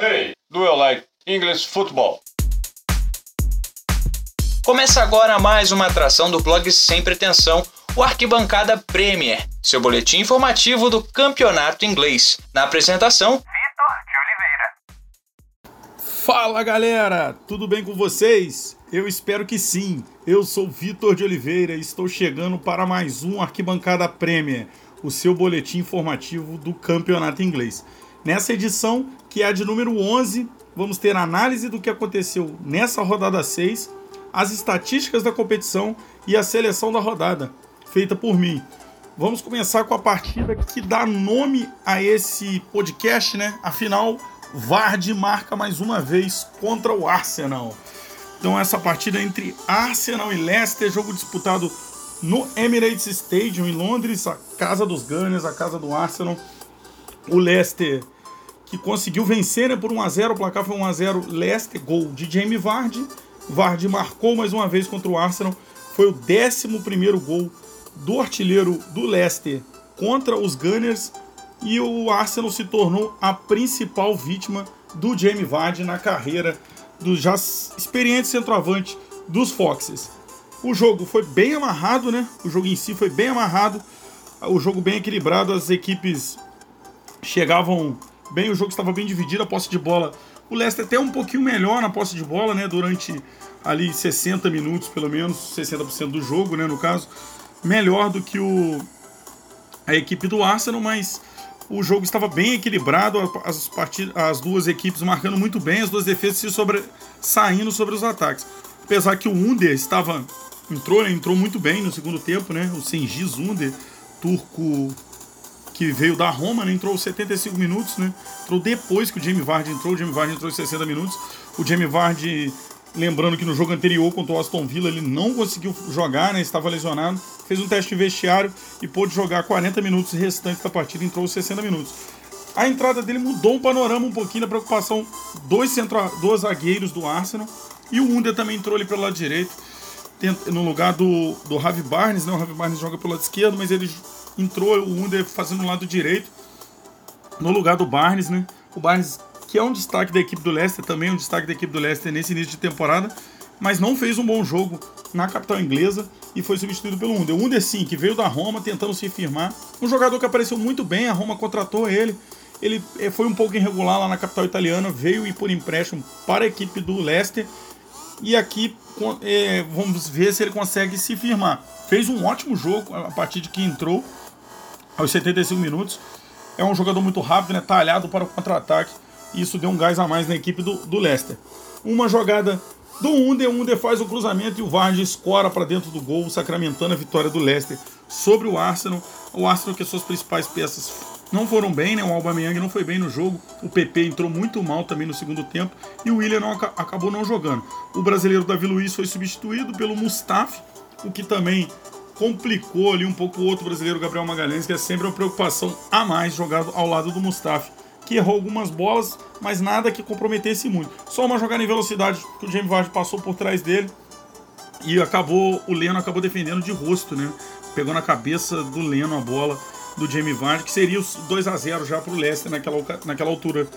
Hey, do you like English football? Começa agora mais uma atração do blog Sem Pretensão, o Arquibancada Premier, seu boletim informativo do campeonato inglês. Na apresentação, Vitor de Oliveira. Fala galera, tudo bem com vocês? Eu espero que sim. Eu sou Vitor de Oliveira e estou chegando para mais um Arquibancada Premier, o seu boletim informativo do campeonato inglês. Nessa edição, que é a de número 11, vamos ter análise do que aconteceu nessa rodada 6, as estatísticas da competição e a seleção da rodada, feita por mim. Vamos começar com a partida que dá nome a esse podcast, né? Afinal, Vard marca mais uma vez contra o Arsenal. Então essa partida entre Arsenal e Leicester, jogo disputado no Emirates Stadium em Londres, a casa dos Gunners, a casa do Arsenal o Leicester que conseguiu vencer né, por 1 a 0 o placar foi 1 a 0 Leicester, gol de Jamie Vardy. Vardy marcou mais uma vez contra o Arsenal, foi o 11 gol do artilheiro do Leicester contra os Gunners e o Arsenal se tornou a principal vítima do Jamie Vardy na carreira do já experiente centroavante dos Foxes. O jogo foi bem amarrado, né? O jogo em si foi bem amarrado, o jogo bem equilibrado, as equipes chegavam bem, o jogo estava bem dividido, a posse de bola. O Leicester até um pouquinho melhor na posse de bola, né? Durante ali 60 minutos, pelo menos, 60% do jogo, né? No caso, melhor do que o, a equipe do Arsenal, mas o jogo estava bem equilibrado, as, partid as duas equipes marcando muito bem, as duas defesas se sobre saindo sobre os ataques. Apesar que o Under estava entrou, né, entrou muito bem no segundo tempo, né? O Sengiz Under, turco que veio da Roma, né? entrou 75 minutos, né? Entrou depois que o Jamie Vardy entrou, o Jamie Vardy entrou 60 minutos. O Jamie Vardy, lembrando que no jogo anterior contra o Aston Villa ele não conseguiu jogar, né? Estava lesionado. Fez um teste de vestiário e pôde jogar 40 minutos restantes da partida, entrou 60 minutos. A entrada dele mudou o panorama um pouquinho da preocupação dos, centro, dois zagueiros do Arsenal. E o Under também entrou ali pelo lado direito, no lugar do, do Javi Barnes, né? O Javi Barnes joga pelo lado esquerdo, mas ele entrou o Under fazendo o lado direito, no lugar do Barnes, né? O Barnes, que é um destaque da equipe do Leicester, também é um destaque da equipe do Leicester nesse início de temporada, mas não fez um bom jogo na capital inglesa e foi substituído pelo Under. O Under, sim, que veio da Roma tentando se firmar. Um jogador que apareceu muito bem, a Roma contratou ele. Ele eh, foi um pouco irregular lá na capital italiana, veio e por empréstimo para a equipe do Leicester. E aqui é, vamos ver se ele consegue se firmar. Fez um ótimo jogo a partir de que entrou aos 75 minutos. É um jogador muito rápido, né? talhado para o contra-ataque. E isso deu um gás a mais na equipe do, do Leicester. Uma jogada do Under, o Under faz o cruzamento e o Vardy escora para dentro do gol, sacramentando a vitória do Leicester sobre o Arsenal. O Arsenal que as suas principais peças não foram bem, né? O Aubameyang não foi bem no jogo. O PP entrou muito mal também no segundo tempo e o William não, acabou não jogando. O brasileiro Davi Luiz foi substituído pelo Mustafi, o que também complicou ali um pouco o outro brasileiro, Gabriel Magalhães, que é sempre uma preocupação a mais jogado ao lado do Mustafi, que errou algumas bolas, mas nada que comprometesse muito. Só uma jogada em velocidade que o James Vardy passou por trás dele e acabou o Leno acabou defendendo de rosto, né? Pegou na cabeça do Leno a bola do Jamie Vardy, que seria os 2 a 0 já para o Leicester naquela, naquela altura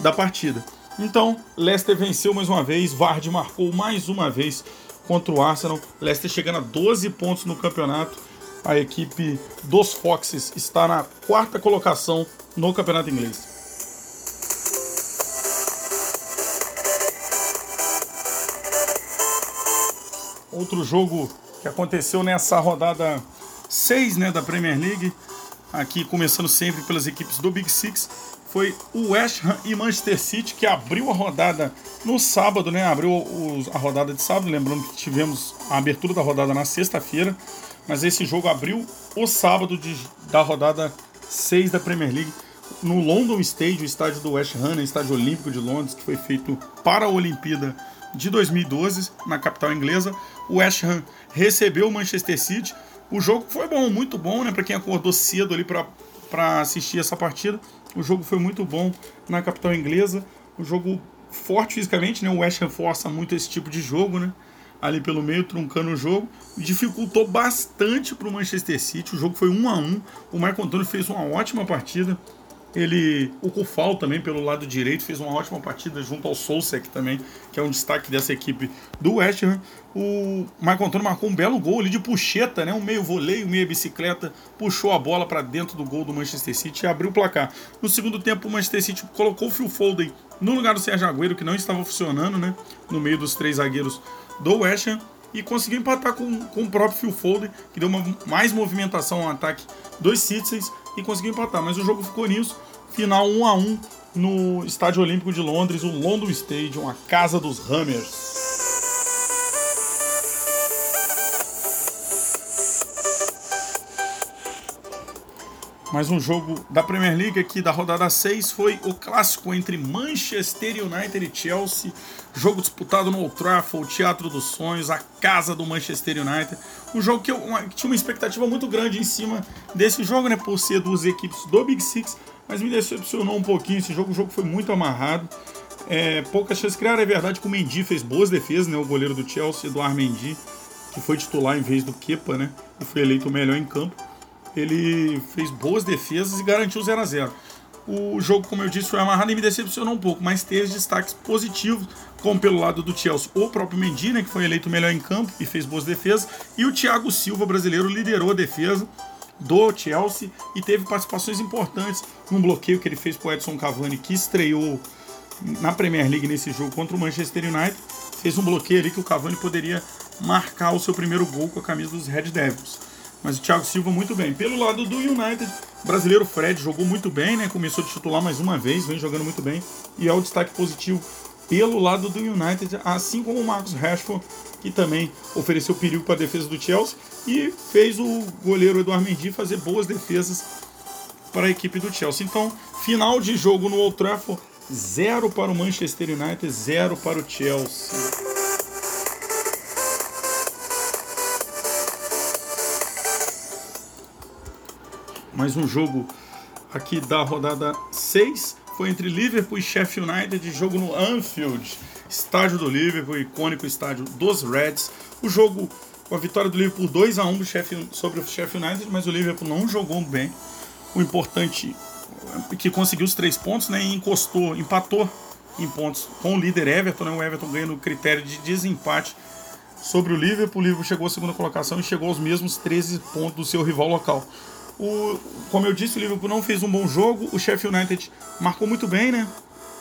da partida. Então, Leicester venceu mais uma vez, Vardy marcou mais uma vez contra o Arsenal. Leicester chegando a 12 pontos no campeonato. A equipe dos Foxes está na quarta colocação no campeonato inglês. Outro jogo que aconteceu nessa rodada 6 né, da Premier League, aqui começando sempre pelas equipes do Big Six, foi o West Ham e Manchester City que abriu a rodada no sábado, né? Abriu os, a rodada de sábado, lembrando que tivemos a abertura da rodada na sexta-feira, mas esse jogo abriu o sábado de, da rodada 6 da Premier League no London Stadium, o estádio do West Ham, né? estádio olímpico de Londres, que foi feito para a Olimpíada de 2012 na capital inglesa. O West Ham recebeu o Manchester City. O jogo foi bom, muito bom, né? Para quem acordou cedo ali para assistir essa partida. O jogo foi muito bom na capital inglesa. O jogo forte fisicamente, né? O West Ham força muito esse tipo de jogo, né? Ali pelo meio, truncando o jogo. Dificultou bastante para o Manchester City. O jogo foi 1 a 1 O Marco Antônio fez uma ótima partida. Ele, o Kufal também pelo lado direito fez uma ótima partida junto ao Sousek também, que é um destaque dessa equipe do West Ham. O Marco Antônio marcou um belo gol ali de puxeta, né? Um meio voleio, meia bicicleta, puxou a bola para dentro do gol do Manchester City e abriu o placar. No segundo tempo, o Manchester City colocou o Phil Foden no lugar do Sérgio Agüero, que não estava funcionando, né? No meio dos três zagueiros do West Ham e conseguiu empatar com, com o próprio Phil Foden, que deu uma, mais movimentação ao ataque dos Citizens e conseguiu empatar. Mas o jogo ficou nisso. Final 1 a 1 no Estádio Olímpico de Londres, o London Stadium, a casa dos Hammers. Mais um jogo da Premier League aqui da rodada 6 foi o clássico entre Manchester United e Chelsea. Jogo disputado no Old Trafford, Teatro dos Sonhos, a casa do Manchester United. Um jogo que eu uma, tinha uma expectativa muito grande em cima desse jogo, né? Por ser duas equipes do Big Six, mas me decepcionou um pouquinho esse jogo. O jogo foi muito amarrado. É, poucas chances criaram. É verdade que o Mendy fez boas defesas, né? O goleiro do Chelsea, Eduardo Mendy, que foi titular em vez do Kepa, né? E foi eleito o melhor em campo ele fez boas defesas e garantiu 0 a 0 O jogo, como eu disse, foi amarrado e me decepcionou um pouco, mas teve destaques positivos, como pelo lado do Chelsea, o próprio Mendy, né, que foi eleito melhor em campo e fez boas defesas, e o Thiago Silva, brasileiro, liderou a defesa do Chelsea e teve participações importantes num bloqueio que ele fez para o Edson Cavani, que estreou na Premier League nesse jogo contra o Manchester United. Fez um bloqueio ali que o Cavani poderia marcar o seu primeiro gol com a camisa dos Red Devils. Mas o Thiago Silva muito bem. Pelo lado do United, o brasileiro Fred jogou muito bem, né? Começou de titular mais uma vez, vem jogando muito bem. E é o destaque positivo pelo lado do United, assim como o Marcos Rashford, que também ofereceu perigo para a defesa do Chelsea e fez o goleiro Eduardo Mendy fazer boas defesas para a equipe do Chelsea. Então, final de jogo no Old Trafford, zero para o Manchester United, zero para o Chelsea. mais um jogo aqui da rodada 6 foi entre Liverpool e Sheffield United, jogo no Anfield, estádio do Liverpool, icônico estádio dos Reds. O jogo com a vitória do Liverpool 2 a 1 sobre o Sheffield United, mas o Liverpool não jogou bem. O importante é que conseguiu os três pontos, né, e encostou, empatou em pontos com o líder Everton, né, o Everton ganhando o critério de desempate sobre o Liverpool. O Liverpool chegou à segunda colocação e chegou aos mesmos 13 pontos do seu rival local. O, como eu disse, o Liverpool não fez um bom jogo. O Sheffield United marcou muito bem, né?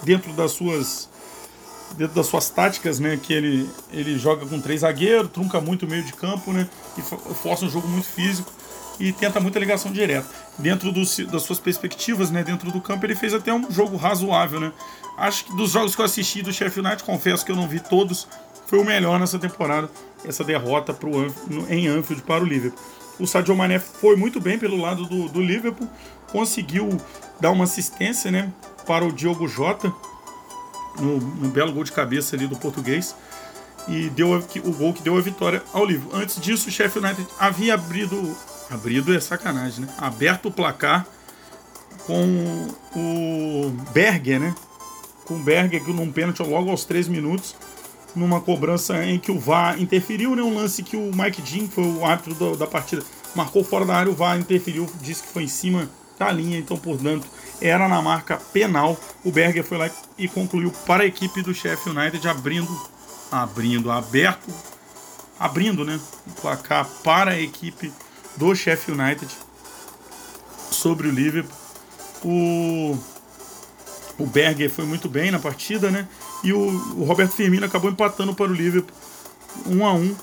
Dentro das suas dentro das suas táticas, né? Que ele, ele joga com três zagueiros, trunca muito o meio de campo, né? E força um jogo muito físico e tenta muita ligação direta. Dentro do, das suas perspectivas, né? Dentro do campo, ele fez até um jogo razoável, né? Acho que dos jogos que eu assisti do Sheffield United, confesso que eu não vi todos, foi o melhor nessa temporada, essa derrota pro, em Anfield para o Liverpool. O Sadio Mané foi muito bem pelo lado do, do Liverpool, conseguiu dar uma assistência né, para o Diogo Jota, no, no, belo gol de cabeça ali do português, e deu o gol que deu a vitória ao Liverpool. Antes disso, o Sheffield United havia abrido, abrido é sacanagem, né? Aberto o placar com o Berger, né? Com o Berger num pênalti logo aos 3 minutos numa cobrança em que o VAR interferiu, né? Um lance que o Mike Dean, foi o árbitro do, da partida, marcou fora da área, o VAR interferiu, disse que foi em cima da linha, então, portanto, era na marca penal. O Berger foi lá e concluiu para a equipe do Sheffield United, abrindo, abrindo, aberto, abrindo, né? O placar para a equipe do Sheffield United sobre o Liverpool. O, o Berger foi muito bem na partida, né? E o, o Roberto Firmino acabou empatando para o Liverpool 1 um a 1 um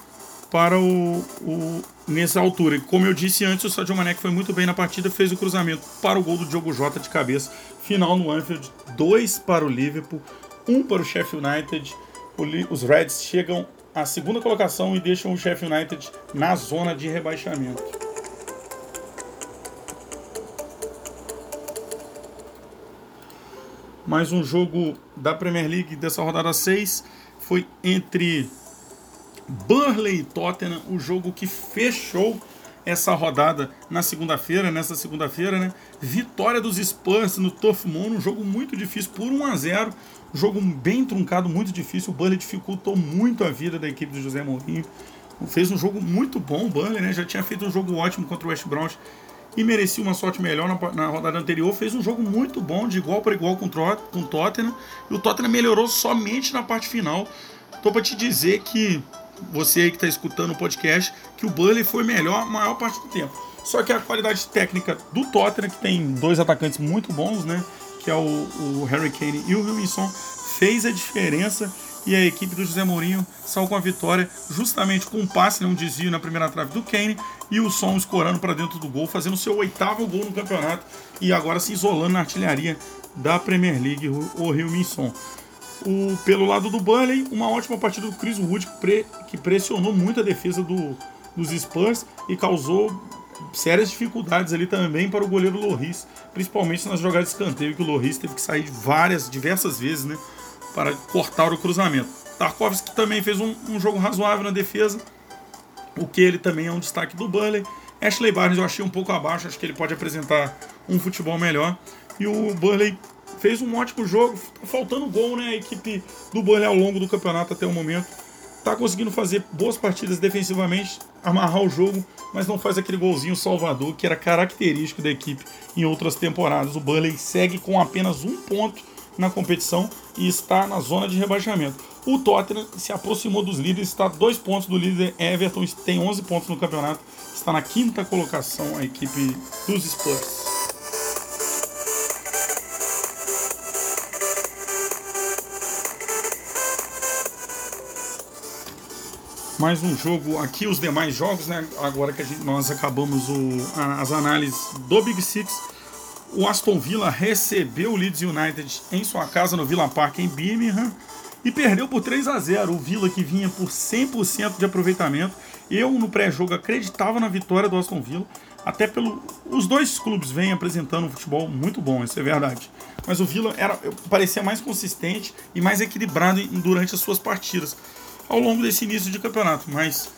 para o, o, nessa altura. Como eu disse antes, o Sadio Mané foi muito bem na partida, fez o cruzamento para o gol do Diogo Jota de cabeça. Final no Anfield, 2 para o Liverpool, 1 um para o Sheffield United. O, os Reds chegam à segunda colocação e deixam o Sheffield United na zona de rebaixamento. Mais um jogo da Premier League dessa rodada 6 foi entre Burnley e Tottenham, o jogo que fechou essa rodada na segunda-feira, nessa segunda-feira, né? Vitória dos Spurs no Turf Moon, um jogo muito difícil por 1 a 0, um jogo bem truncado, muito difícil. O Burnley dificultou muito a vida da equipe do José Mourinho. Fez um jogo muito bom o Burnley, né? Já tinha feito um jogo ótimo contra o West e merecia uma sorte melhor na, na rodada anterior. Fez um jogo muito bom, de igual para igual com, com o Tottenham. E o Tottenham melhorou somente na parte final. Tô para te dizer que você aí que está escutando o podcast, que o Burnley foi melhor a maior parte do tempo. Só que a qualidade técnica do Tottenham, que tem dois atacantes muito bons, né? Que é o, o Harry Kane e o Wilson, fez a diferença e a equipe do José Mourinho saiu com a vitória justamente com um passe, né, um desvio na primeira trave do Kane e o Som escorando para dentro do gol, fazendo seu oitavo gol no campeonato e agora se isolando na artilharia da Premier League, o Rio Minson. O, pelo lado do Burnley, uma ótima partida do Chris Wood, que, pre, que pressionou muito a defesa do, dos Spurs e causou sérias dificuldades ali também para o goleiro Loris, principalmente nas jogadas de escanteio que o Loris teve que sair várias, diversas vezes, né, para cortar o cruzamento. Tarkovsky também fez um, um, jogo razoável na defesa, o que ele também é um destaque do Burnley. Ashley Barnes eu achei um pouco abaixo, acho que ele pode apresentar um futebol melhor. E o Burnley fez um ótimo jogo, tá faltando gol, né? A equipe do Burnley ao longo do campeonato até o momento tá conseguindo fazer boas partidas defensivamente, amarrar o jogo, mas não faz aquele golzinho salvador que era característico da equipe em outras temporadas. O Burnley segue com apenas um ponto na competição e está na zona de rebaixamento. O Tottenham se aproximou dos líderes, está a dois pontos do líder Everton, tem 11 pontos no campeonato, está na quinta colocação a equipe dos Spurs. mais um jogo aqui, os demais jogos, né? Agora que gente, nós acabamos o, as análises do Big Six, o Aston Villa recebeu o Leeds United em sua casa no Villa Park em Birmingham e perdeu por 3 a 0. O Villa que vinha por 100% de aproveitamento. Eu no pré-jogo acreditava na vitória do Aston Villa, até pelo os dois clubes vêm apresentando um futebol muito bom, isso é verdade. Mas o Villa era parecia mais consistente e mais equilibrado durante as suas partidas ao longo desse início de campeonato. Mas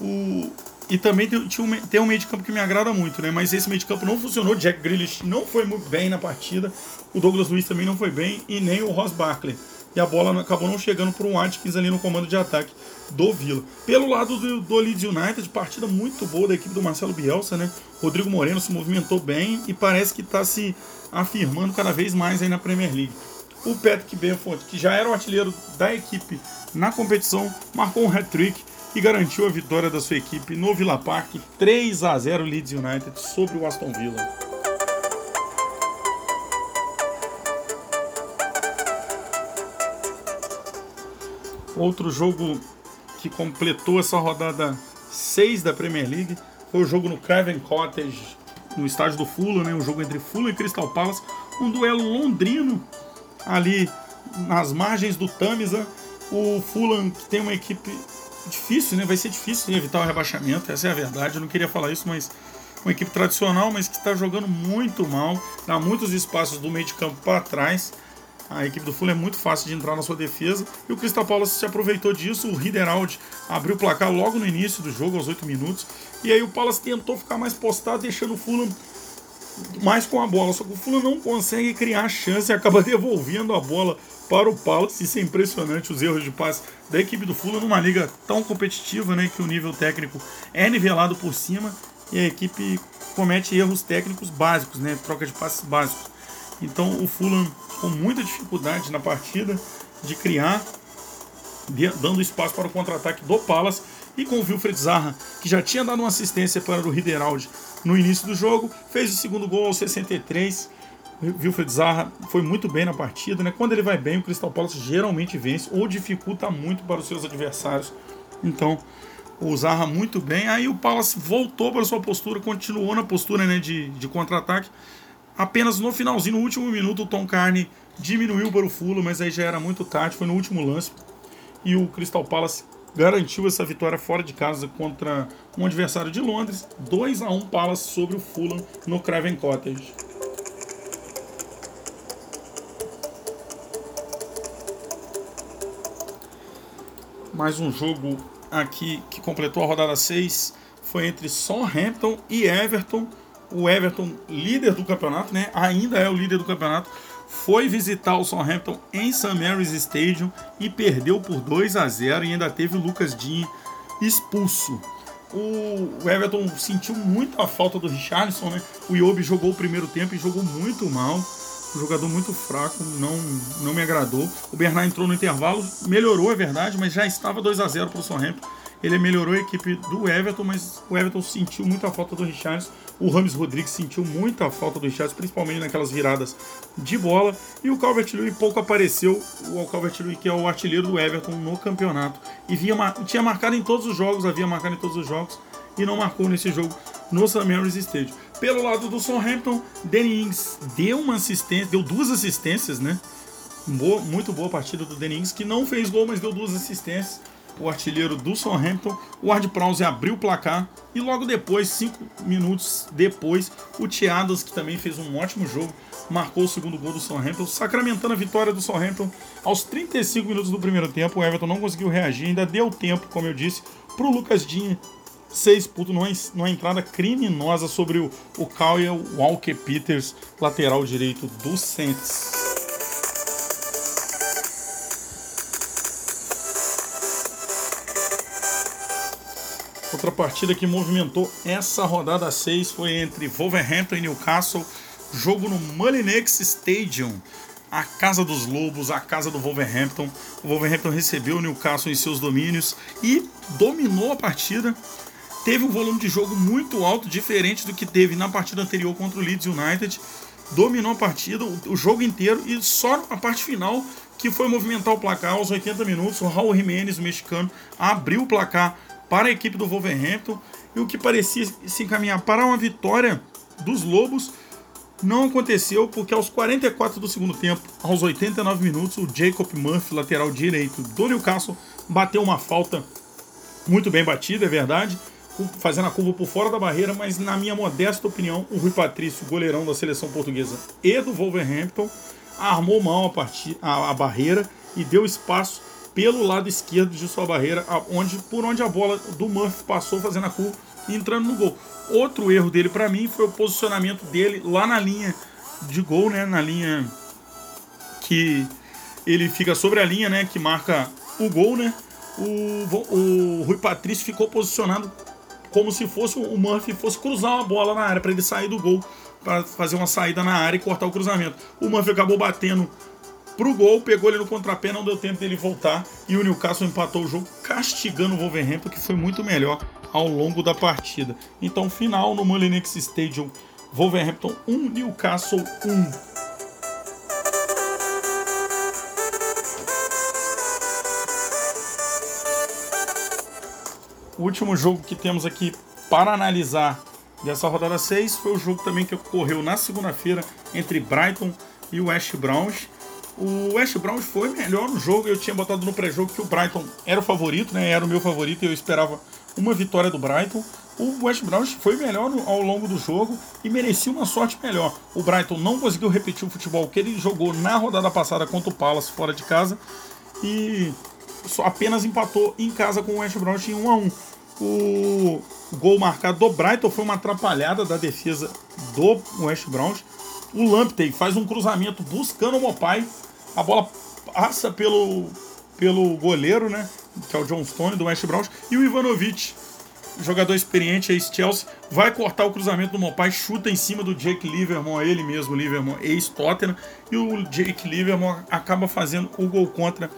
o. E também tem, um, tem um meio de campo que me agrada muito, né? Mas esse meio de campo não funcionou. Jack Grealish não foi muito bem na partida. O Douglas Luiz também não foi bem. E nem o Ross Barkley. E a bola acabou não chegando para um Atkins ali no comando de ataque do Vila. Pelo lado do, do Leeds United, partida muito boa da equipe do Marcelo Bielsa, né? Rodrigo Moreno se movimentou bem e parece que está se afirmando cada vez mais aí na Premier League. O Patrick Benford, que já era o artilheiro da equipe na competição, marcou um hat-trick e garantiu a vitória da sua equipe no Villa Park, 3 a 0 Leeds United sobre o Aston Villa. Outro jogo que completou essa rodada 6 da Premier League foi o jogo no Craven Cottage, no estádio do Fulham, né? um jogo entre Fulham e Crystal Palace, um duelo londrino ali nas margens do Tamisa o Fulham, que tem uma equipe difícil, né? Vai ser difícil evitar o rebaixamento, essa é a verdade. Eu não queria falar isso, mas uma equipe tradicional, mas que está jogando muito mal, dá muitos espaços do meio de campo para trás. A equipe do Fulham é muito fácil de entrar na sua defesa e o Crystal Palace se aproveitou disso. O Riderald abriu o placar logo no início do jogo, aos 8 minutos, e aí o Palace tentou ficar mais postado, deixando o Fulham mais com a bola. Só que o Fulham não consegue criar chance e acaba devolvendo a bola para o Palace. Isso é impressionante, os erros de passe da equipe do Fulham numa liga tão competitiva, né, que o nível técnico é nivelado por cima e a equipe comete erros técnicos básicos, né, troca de passes básicos. Então o Fulham com muita dificuldade na partida de criar, dando espaço para o contra-ataque do Palace e com o Wilfred Zaha, que já tinha dado uma assistência para o Rideraldi no início do jogo, fez o segundo gol aos 63 Wilfred Zaha foi muito bem na partida, né? Quando ele vai bem, o Crystal Palace geralmente vence ou dificulta muito para os seus adversários. Então, o Zaha muito bem. Aí o Palace voltou para sua postura, continuou na postura né, de, de contra-ataque. Apenas no finalzinho, no último minuto, o Tom Carney diminuiu para o Fulham, mas aí já era muito tarde, foi no último lance. E o Crystal Palace garantiu essa vitória fora de casa contra um adversário de Londres, 2 a 1 Palace sobre o Fulham no Craven Cottage. mais um jogo aqui que completou a rodada 6 foi entre Southampton e Everton. O Everton, líder do campeonato, né? Ainda é o líder do campeonato. Foi visitar o Southampton em St. Mary's Stadium e perdeu por 2 a 0 e ainda teve o Lucas Dean expulso. o Everton sentiu muito a falta do Richarlison, né? O Iobi jogou o primeiro tempo e jogou muito mal. Um jogador muito fraco, não, não me agradou. O Bernard entrou no intervalo, melhorou, é verdade, mas já estava 2 a 0 para o Southampton. Ele melhorou a equipe do Everton, mas o Everton sentiu muita falta do Richarlison. O Rames Rodrigues sentiu muita falta do Richarlison, principalmente naquelas viradas de bola. E o Calvert-Lewin pouco apareceu. O Calvert-Lewin que é o artilheiro do Everton no campeonato. E via, tinha marcado em todos os jogos, havia marcado em todos os jogos. E não marcou nesse jogo no St. Mary's Stadium. Pelo lado do Southampton, Danny Ings deu uma assistência, deu duas assistências, né? Boa, muito boa partida do Danny Ings, que não fez gol, mas deu duas assistências o artilheiro do Southampton. O Ward Prowse abriu o placar e logo depois, cinco minutos depois, o Tiadas, que também fez um ótimo jogo, marcou o segundo gol do Southampton, sacramentando a vitória do Southampton aos 35 minutos do primeiro tempo. O Everton não conseguiu reagir, ainda deu tempo, como eu disse, para o Lucas Dinha. Seis pontos numa, numa entrada criminosa sobre o, o Kyle Walker Peters, lateral direito do Saints. Outra partida que movimentou essa rodada 6 foi entre Wolverhampton e Newcastle, jogo no Mullinex Stadium, a casa dos Lobos, a casa do Wolverhampton. O Wolverhampton recebeu o Newcastle em seus domínios e dominou a partida. Teve um volume de jogo muito alto, diferente do que teve na partida anterior contra o Leeds United. Dominou a partida, o jogo inteiro e só na parte final que foi movimentar o placar aos 80 minutos. O Raul Jimenez, o mexicano, abriu o placar para a equipe do Wolverhampton e o que parecia se encaminhar para uma vitória dos Lobos não aconteceu porque aos 44 do segundo tempo, aos 89 minutos, o Jacob Murphy, lateral direito do Newcastle, bateu uma falta muito bem batida, é verdade, fazendo a curva por fora da barreira, mas na minha modesta opinião, o Rui Patrício, goleirão da seleção portuguesa e do Wolverhampton, armou mal a, partida, a, a barreira e deu espaço pelo lado esquerdo de sua barreira, onde, por onde a bola do Murphy passou fazendo a curva e entrando no gol. Outro erro dele para mim foi o posicionamento dele lá na linha de gol, né, na linha que ele fica sobre a linha, né, que marca o gol, né? O, o Rui Patrício ficou posicionado como se fosse o Murphy fosse cruzar uma bola na área para ele sair do gol, para fazer uma saída na área e cortar o cruzamento. O Murphy acabou batendo pro gol, pegou ele no contrapé, não deu tempo dele voltar e o Newcastle empatou o jogo, castigando o Wolverhampton, que foi muito melhor ao longo da partida. Então, final no Mullinex Stadium, Wolverhampton 1, Newcastle 1. O último jogo que temos aqui para analisar dessa rodada 6 foi o jogo também que ocorreu na segunda-feira entre Brighton e West Browns. O West Brown foi melhor no jogo. Eu tinha botado no pré-jogo que o Brighton era o favorito, né? Era o meu favorito e eu esperava uma vitória do Brighton. O West Brown foi melhor ao longo do jogo e merecia uma sorte melhor. O Brighton não conseguiu repetir o futebol que ele jogou na rodada passada contra o Palace fora de casa e apenas empatou em casa com o West Brown em 1 a 1. O gol marcado do Brighton foi uma atrapalhada da defesa do West Browns. O Lamptey faz um cruzamento buscando o Mopai a bola passa pelo, pelo goleiro, né? Que é o John Stone do West Browns. E o Ivanovic, jogador experiente, ex-Chelsea, vai cortar o cruzamento do Mopai, chuta em cima do Jake Livermore, ele mesmo, Livermore, ex-Tottenham. E o Jake Livermore acaba fazendo o gol contra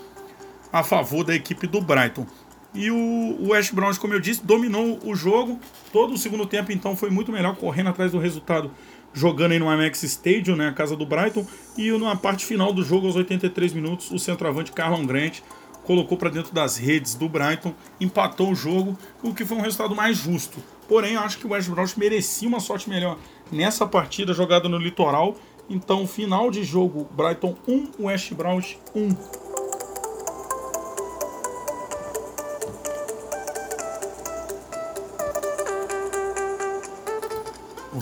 a favor da equipe do Brighton. E o West Browns, como eu disse, dominou o jogo. Todo o segundo tempo, então, foi muito melhor, correndo atrás do resultado jogando aí no Amex Stadium, né, a casa do Brighton, e na parte final do jogo, aos 83 minutos, o centroavante Carlon Grant colocou para dentro das redes do Brighton, empatou o jogo, o que foi um resultado mais justo. Porém, eu acho que o West Brom merecia uma sorte melhor nessa partida jogada no litoral. Então, final de jogo, Brighton 1, West Brom 1.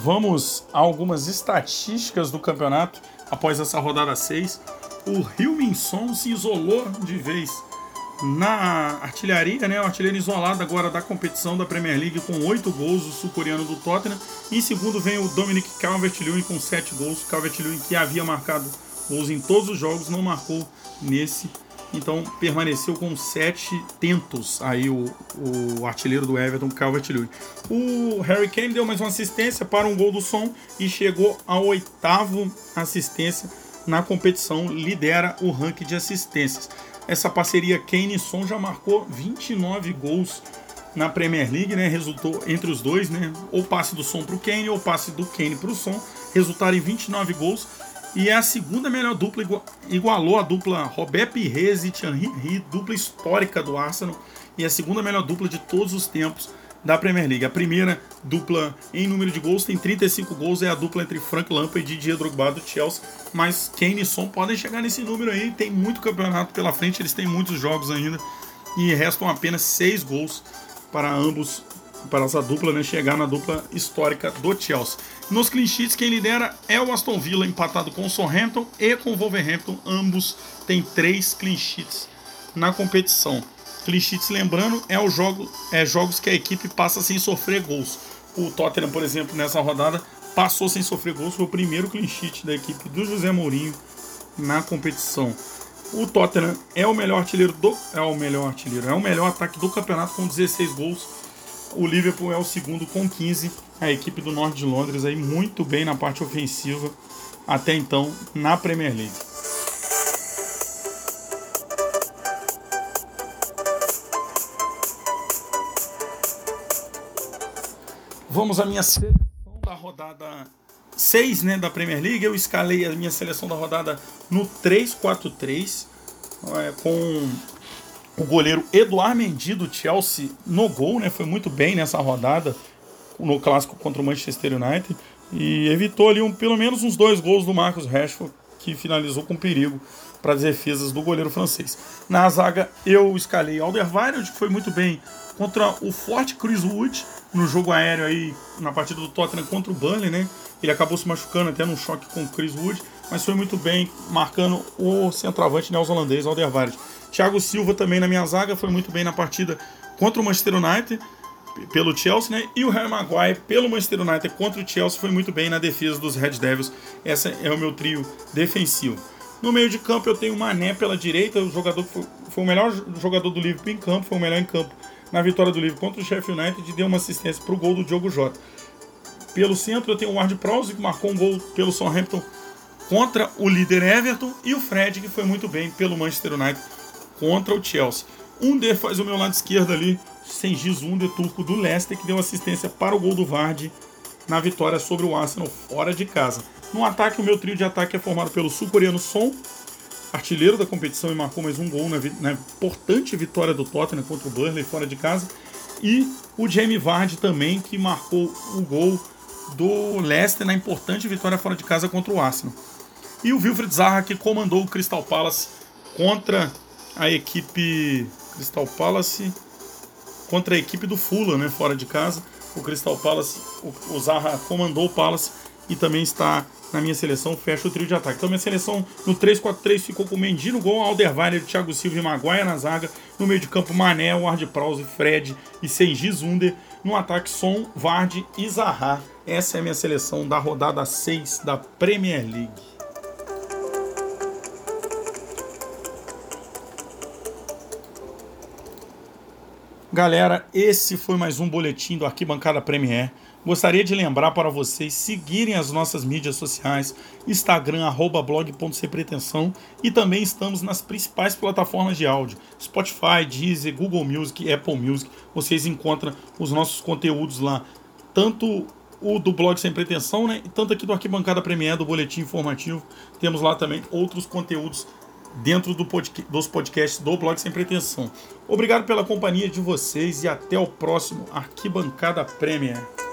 Vamos a algumas estatísticas do campeonato após essa rodada 6. O Rio Minson se isolou de vez na artilharia, né? O artilheiro isolado agora da competição da Premier League com 8 gols, o sul-coreano do Tottenham. Em segundo vem o Dominic Calvert-Lewin com 7 gols. Calvert-Lewin que havia marcado gols em todos os jogos, não marcou nesse então permaneceu com sete tentos aí o, o artilheiro do Everton, Calvert-Lewin. O Harry Kane deu mais uma assistência para um gol do Som e chegou ao oitavo assistência na competição, lidera o ranking de assistências. Essa parceria Kane e Son já marcou 29 gols na Premier League, né? Resultou entre os dois, né? Ou passe do Son para o Kane ou passe do Kane para o Son. Resultaram em 29 gols e é a segunda melhor dupla, igualou a dupla Robert Pires e Thierry Henry, dupla histórica do Arsenal, e é a segunda melhor dupla de todos os tempos da Premier League. A primeira dupla em número de gols tem 35 gols, é a dupla entre Frank Lampard e Didier Drogba do Chelsea, mas Kane e Son podem chegar nesse número aí, tem muito campeonato pela frente, eles têm muitos jogos ainda, e restam apenas 6 gols para ambos para essa dupla né, chegar na dupla histórica do Chelsea. Nos clean sheets, quem lidera é o Aston Villa, empatado com o Southampton e com o Wolverhampton. Ambos têm três clean sheets na competição. Clean sheets, lembrando, é, o jogo, é jogos que a equipe passa sem sofrer gols. O Tottenham, por exemplo, nessa rodada, passou sem sofrer gols. Foi o primeiro clean sheet da equipe do José Mourinho na competição. O Tottenham é o melhor artilheiro do. É o melhor artilheiro, é o melhor ataque do campeonato com 16 gols o Liverpool é o segundo com 15. A equipe do norte de Londres aí muito bem na parte ofensiva até então na Premier League. Vamos à minha seleção da rodada 6 né, da Premier League. Eu escalei a minha seleção da rodada no 3-4-3, é, com o goleiro Eduard Mendy do Chelsea no gol, né? Foi muito bem nessa rodada no clássico contra o Manchester United e evitou ali um, pelo menos uns dois gols do Marcos Rashford que finalizou com perigo para as defesas do goleiro francês. Na zaga eu escalei Alderweireld, que foi muito bem contra o forte Chris Wood no jogo aéreo aí na partida do Tottenham contra o Burnley, né? Ele acabou se machucando até num choque com o Chris Wood, mas foi muito bem marcando o centroavante neozelandês Alderweireld. Thiago Silva também na minha zaga foi muito bem na partida contra o Manchester United pelo Chelsea, né? E o Harry Maguire pelo Manchester United contra o Chelsea foi muito bem na defesa dos Red Devils. Esse é o meu trio defensivo. No meio de campo eu tenho o Mané pela direita, o jogador foi, foi o melhor jogador do Liverpool em campo, foi o melhor em campo na vitória do Liverpool contra o Sheffield United e deu uma assistência para o gol do Diogo Jota. Pelo centro eu tenho o Ward Prowse que marcou um gol pelo Southampton contra o líder Everton e o Fred que foi muito bem pelo Manchester United contra o Chelsea. Under faz o meu lado esquerdo ali, Sengiz Under, turco do Leicester, que deu assistência para o gol do Vardy na vitória sobre o Arsenal fora de casa. No ataque, o meu trio de ataque é formado pelo sul-coreano Son, artilheiro da competição e marcou mais um gol na, na, importante vitória do Tottenham contra o Burnley fora de casa. E o Jamie Vardy também, que marcou o gol do Leicester na importante vitória fora de casa contra o Arsenal. E o Wilfried Zaha, que comandou o Crystal Palace contra a equipe Crystal Palace contra a equipe do Fulham, né, fora de casa. O Crystal Palace, o, Zaha comandou o Palace e também está na minha seleção, fecha o trio de ataque. Então minha seleção no 3-4-3 ficou com Mendy no gol, Alderweireld, Thiago Silva e Maguire na zaga. No meio de campo, Mané, Ward Prowse, Fred e Seiji Zunder. No ataque, Son, Vard e Zaha. Essa é a minha seleção da rodada 6 da Premier League. Galera, esse foi mais um boletim do Arquibancada Premier. Gostaria de lembrar para vocês seguirem as nossas mídias sociais, Instagram, arroba e também estamos nas principais plataformas de áudio, Spotify, Deezer, Google Music, Apple Music. Vocês encontram os nossos conteúdos lá, tanto o do blog Sem Pretensão, né? Tanto aqui do Arquibancada Premier, do Boletim Informativo. Temos lá também outros conteúdos dentro do dos podcasts do Blog Sem Pretensão. Obrigado pela companhia de vocês e até o próximo Arquibancada Premier.